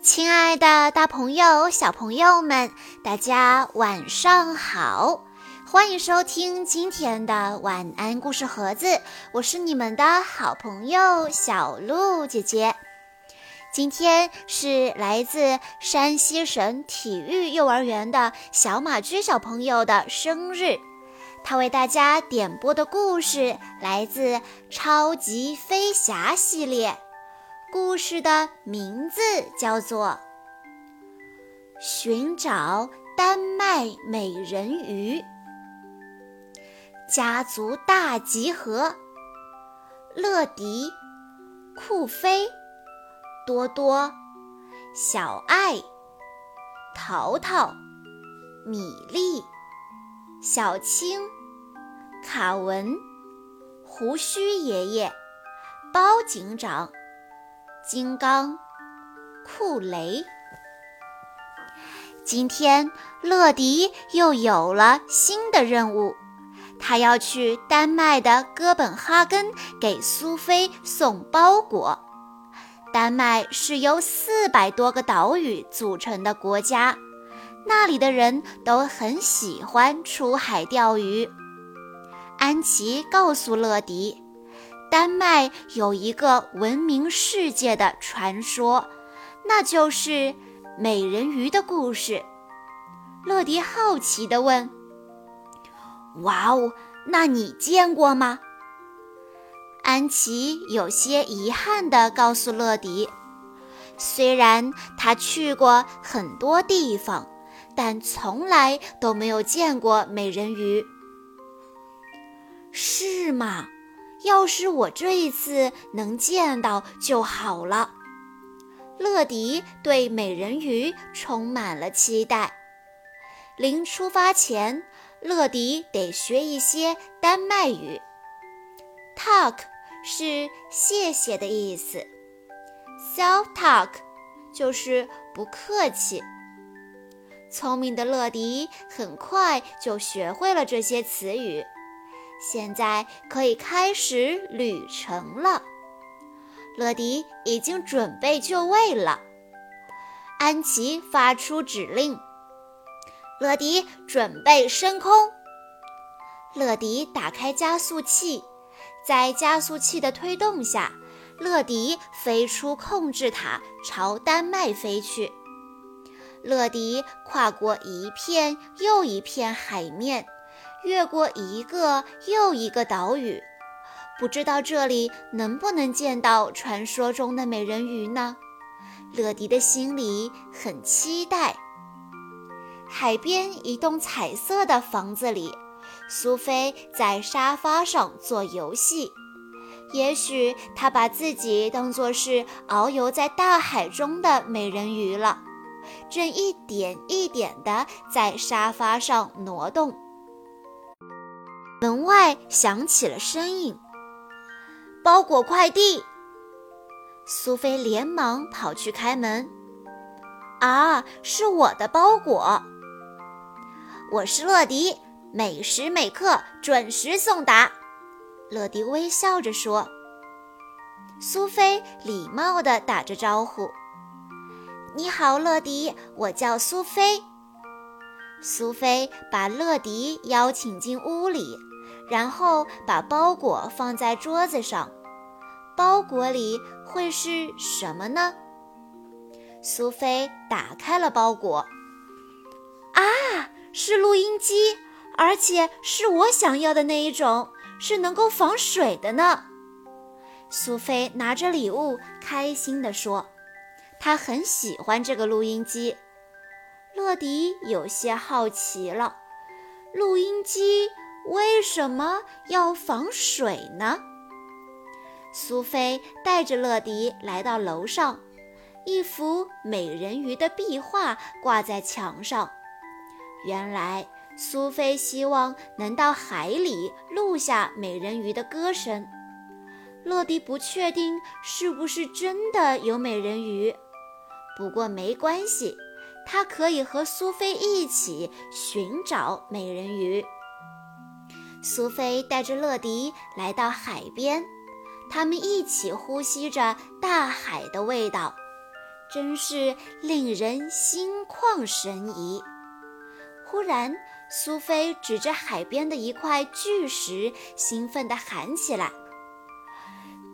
亲爱的，大朋友、小朋友们，大家晚上好！欢迎收听今天的晚安故事盒子，我是你们的好朋友小鹿姐姐。今天是来自山西省体育幼儿园的小马驹小朋友的生日，他为大家点播的故事来自《超级飞侠》系列。故事的名字叫做《寻找丹麦美人鱼》。家族大集合：乐迪、酷飞、多多、小爱、淘淘、米粒、小青、卡文、胡须爷爷、包警长。金刚、库雷，今天乐迪又有了新的任务，他要去丹麦的哥本哈根给苏菲送包裹。丹麦是由四百多个岛屿组成的国家，那里的人都很喜欢出海钓鱼。安琪告诉乐迪。丹麦有一个闻名世界的传说，那就是美人鱼的故事。乐迪好奇地问：“哇哦，那你见过吗？”安琪有些遗憾地告诉乐迪：“虽然他去过很多地方，但从来都没有见过美人鱼。”是吗？要是我这一次能见到就好了。乐迪对美人鱼充满了期待。临出发前，乐迪得学一些丹麦语。Talk 是谢谢的意思，Self talk 就是不客气。聪明的乐迪很快就学会了这些词语。现在可以开始旅程了。乐迪已经准备就位了。安琪发出指令：“乐迪，准备升空。”乐迪打开加速器，在加速器的推动下，乐迪飞出控制塔，朝丹麦飞去。乐迪跨过一片又一片海面。越过一个又一个岛屿，不知道这里能不能见到传说中的美人鱼呢？乐迪的心里很期待。海边一栋彩色的房子里，苏菲在沙发上做游戏。也许她把自己当作是遨游在大海中的美人鱼了，正一点一点地在沙发上挪动。门外响起了声音：“包裹快递。”苏菲连忙跑去开门。“啊，是我的包裹！”“我是乐迪，每时每刻准时送达。”乐迪微笑着说。苏菲礼貌地打着招呼：“你好，乐迪，我叫苏菲。”苏菲把乐迪邀请进屋里。然后把包裹放在桌子上，包裹里会是什么呢？苏菲打开了包裹，啊，是录音机，而且是我想要的那一种，是能够防水的呢。苏菲拿着礼物，开心地说：“她很喜欢这个录音机。”乐迪有些好奇了，录音机。为什么要防水呢？苏菲带着乐迪来到楼上，一幅美人鱼的壁画挂在墙上。原来，苏菲希望能到海里录下美人鱼的歌声。乐迪不确定是不是真的有美人鱼，不过没关系，他可以和苏菲一起寻找美人鱼。苏菲带着乐迪来到海边，他们一起呼吸着大海的味道。真是令人心旷神怡。忽然，苏菲指着海边的一块巨石，兴奋地喊起来：“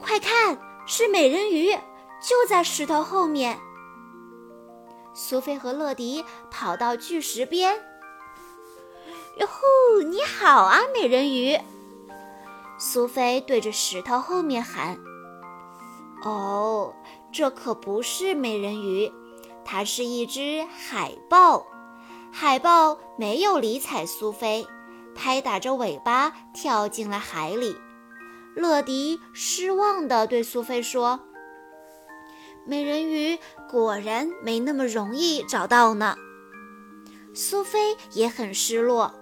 快看，是美人鱼，就在石头后面！”苏菲和乐迪跑到巨石边。“哟呼，你好啊，美人鱼！”苏菲对着石头后面喊。“哦，这可不是美人鱼，它是一只海豹。”海豹没有理睬苏菲，拍打着尾巴跳进了海里。乐迪失望地对苏菲说：“美人鱼果然没那么容易找到呢。”苏菲也很失落，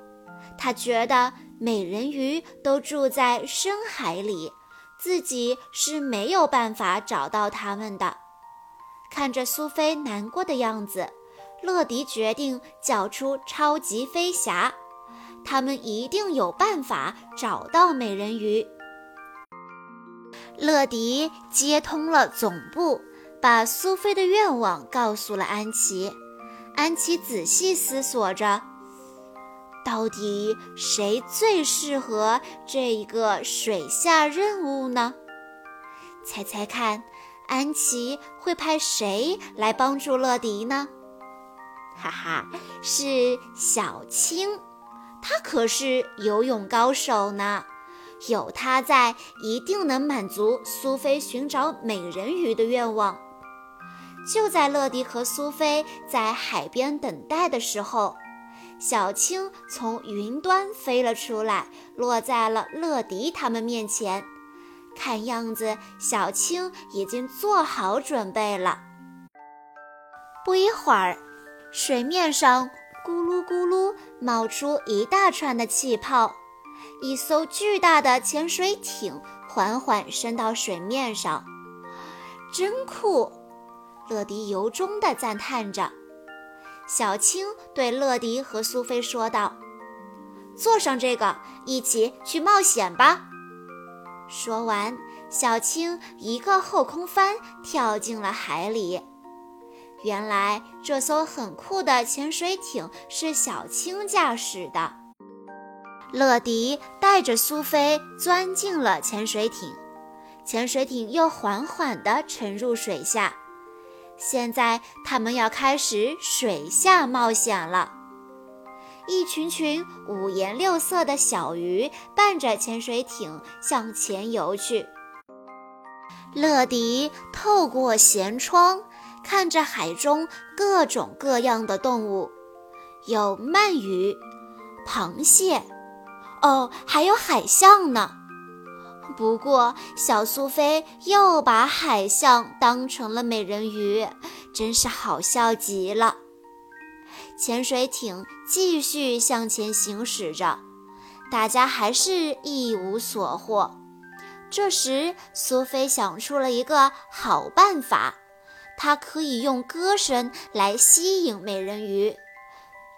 他觉得美人鱼都住在深海里，自己是没有办法找到它们的。看着苏菲难过的样子。乐迪决定叫出超级飞侠，他们一定有办法找到美人鱼。乐迪接通了总部，把苏菲的愿望告诉了安琪。安琪仔细思索着，到底谁最适合这一个水下任务呢？猜猜看，安琪会派谁来帮助乐迪呢？哈哈，是小青，她可是游泳高手呢。有她在，一定能满足苏菲寻找美人鱼的愿望。就在乐迪和苏菲在海边等待的时候，小青从云端飞了出来，落在了乐迪他们面前。看样子，小青已经做好准备了。不一会儿。水面上咕噜咕噜冒出一大串的气泡，一艘巨大的潜水艇缓缓升到水面上，真酷！乐迪由衷地赞叹着。小青对乐迪和苏菲说道：“坐上这个，一起去冒险吧！”说完，小青一个后空翻跳进了海里。原来这艘很酷的潜水艇是小青驾驶的。乐迪带着苏菲钻进了潜水艇，潜水艇又缓缓地沉入水下。现在他们要开始水下冒险了。一群群五颜六色的小鱼伴着潜水艇向前游去。乐迪透过舷窗。看着海中各种各样的动物，有鳗鱼、螃蟹，哦，还有海象呢。不过，小苏菲又把海象当成了美人鱼，真是好笑极了。潜水艇继续向前行驶着，大家还是一无所获。这时，苏菲想出了一个好办法。它可以用歌声来吸引美人鱼，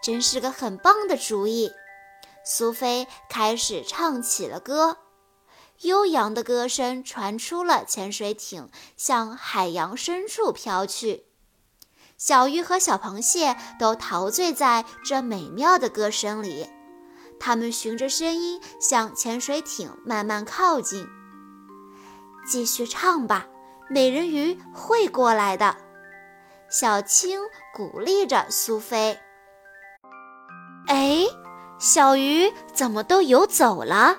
真是个很棒的主意。苏菲开始唱起了歌，悠扬的歌声传出了潜水艇，向海洋深处飘去。小鱼和小螃蟹都陶醉在这美妙的歌声里，它们循着声音向潜水艇慢慢靠近。继续唱吧。美人鱼会过来的，小青鼓励着苏菲。哎，小鱼怎么都游走了？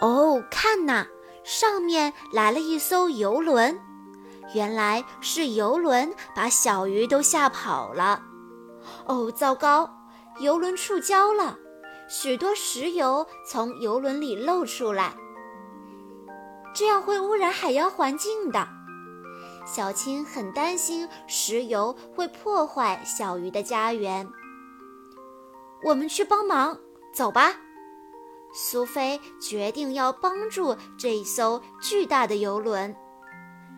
哦，看呐，上面来了一艘游轮，原来是游轮把小鱼都吓跑了。哦，糟糕，游轮触礁了，许多石油从游轮里漏出来。这样会污染海洋环境的。小青很担心石油会破坏小鱼的家园。我们去帮忙，走吧。苏菲决定要帮助这一艘巨大的游轮。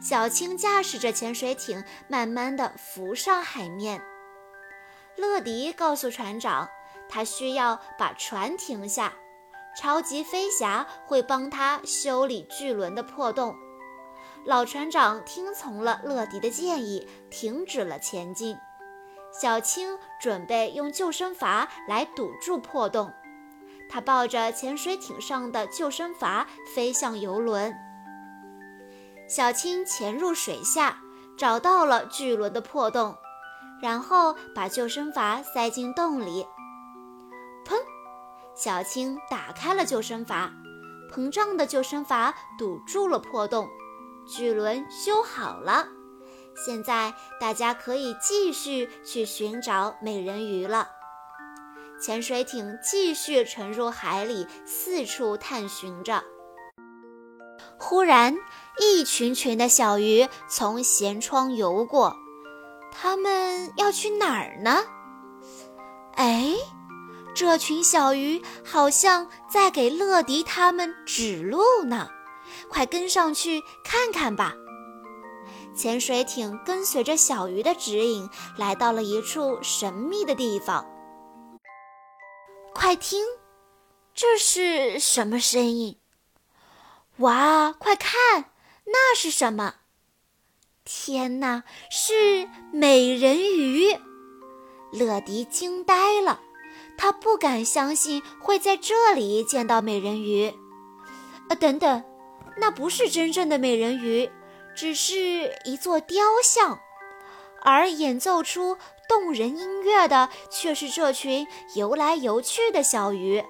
小青驾驶着潜水艇，慢慢地浮上海面。乐迪告诉船长，他需要把船停下。超级飞侠会帮他修理巨轮的破洞。老船长听从了乐迪的建议，停止了前进。小青准备用救生筏来堵住破洞，他抱着潜水艇上的救生筏飞向游轮。小青潜入水下，找到了巨轮的破洞，然后把救生筏塞进洞里。砰！小青打开了救生筏，膨胀的救生筏堵住了破洞，巨轮修好了。现在大家可以继续去寻找美人鱼了。潜水艇继续沉入海里，四处探寻着。忽然，一群群的小鱼从舷窗游过，它们要去哪儿呢？哎，这群小鱼好像在给乐迪他们指路呢，快跟上去看看吧！潜水艇跟随着小鱼的指引，来到了一处神秘的地方。快听，这是什么声音？哇，快看，那是什么？天哪，是美人鱼！乐迪惊呆了，他不敢相信会在这里见到美人鱼。呃，等等，那不是真正的美人鱼，只是一座雕像，而演奏出动人音乐的却是这群游来游去的小鱼。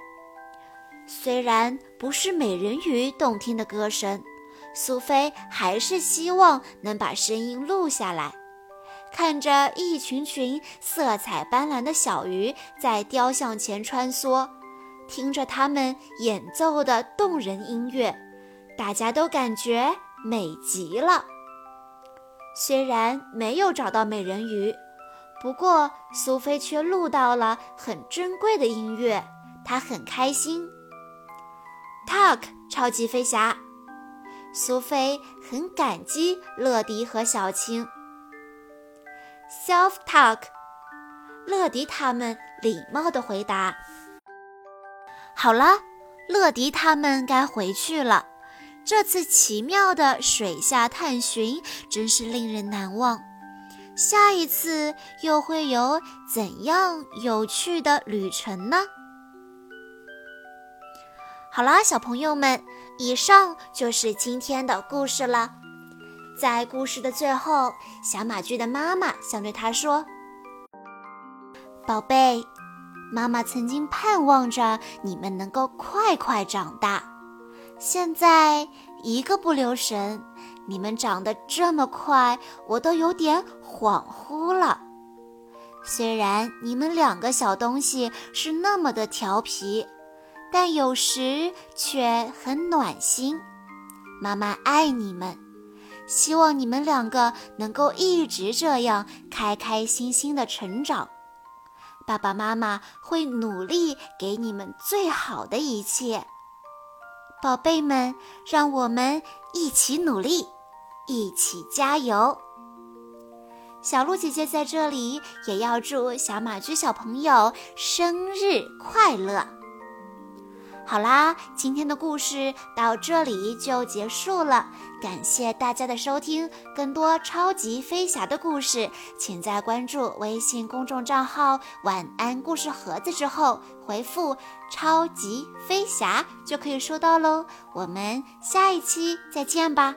虽然不是美人鱼动听的歌声，苏菲还是希望能把声音录下来。看着一群群色彩斑斓的小鱼在雕像前穿梭，听着他们演奏的动人音乐，大家都感觉美极了。虽然没有找到美人鱼，不过苏菲却录到了很珍贵的音乐，她很开心。Talk，超级飞侠，苏菲很感激乐迪和小青。Self talk，乐迪他们礼貌地回答。好了，乐迪他们该回去了。这次奇妙的水下探寻真是令人难忘。下一次又会有怎样有趣的旅程呢？好啦，小朋友们，以上就是今天的故事了。在故事的最后，小马驹的妈妈想对他说：“宝贝，妈妈曾经盼望着你们能够快快长大，现在一个不留神，你们长得这么快，我都有点恍惚了。虽然你们两个小东西是那么的调皮。”但有时却很暖心。妈妈爱你们，希望你们两个能够一直这样开开心心的成长。爸爸妈妈会努力给你们最好的一切。宝贝们，让我们一起努力，一起加油！小鹿姐姐在这里也要祝小马驹小朋友生日快乐！好啦，今天的故事到这里就结束了。感谢大家的收听，更多超级飞侠的故事，请在关注微信公众账号“晚安故事盒子”之后回复“超级飞侠”就可以收到喽。我们下一期再见吧。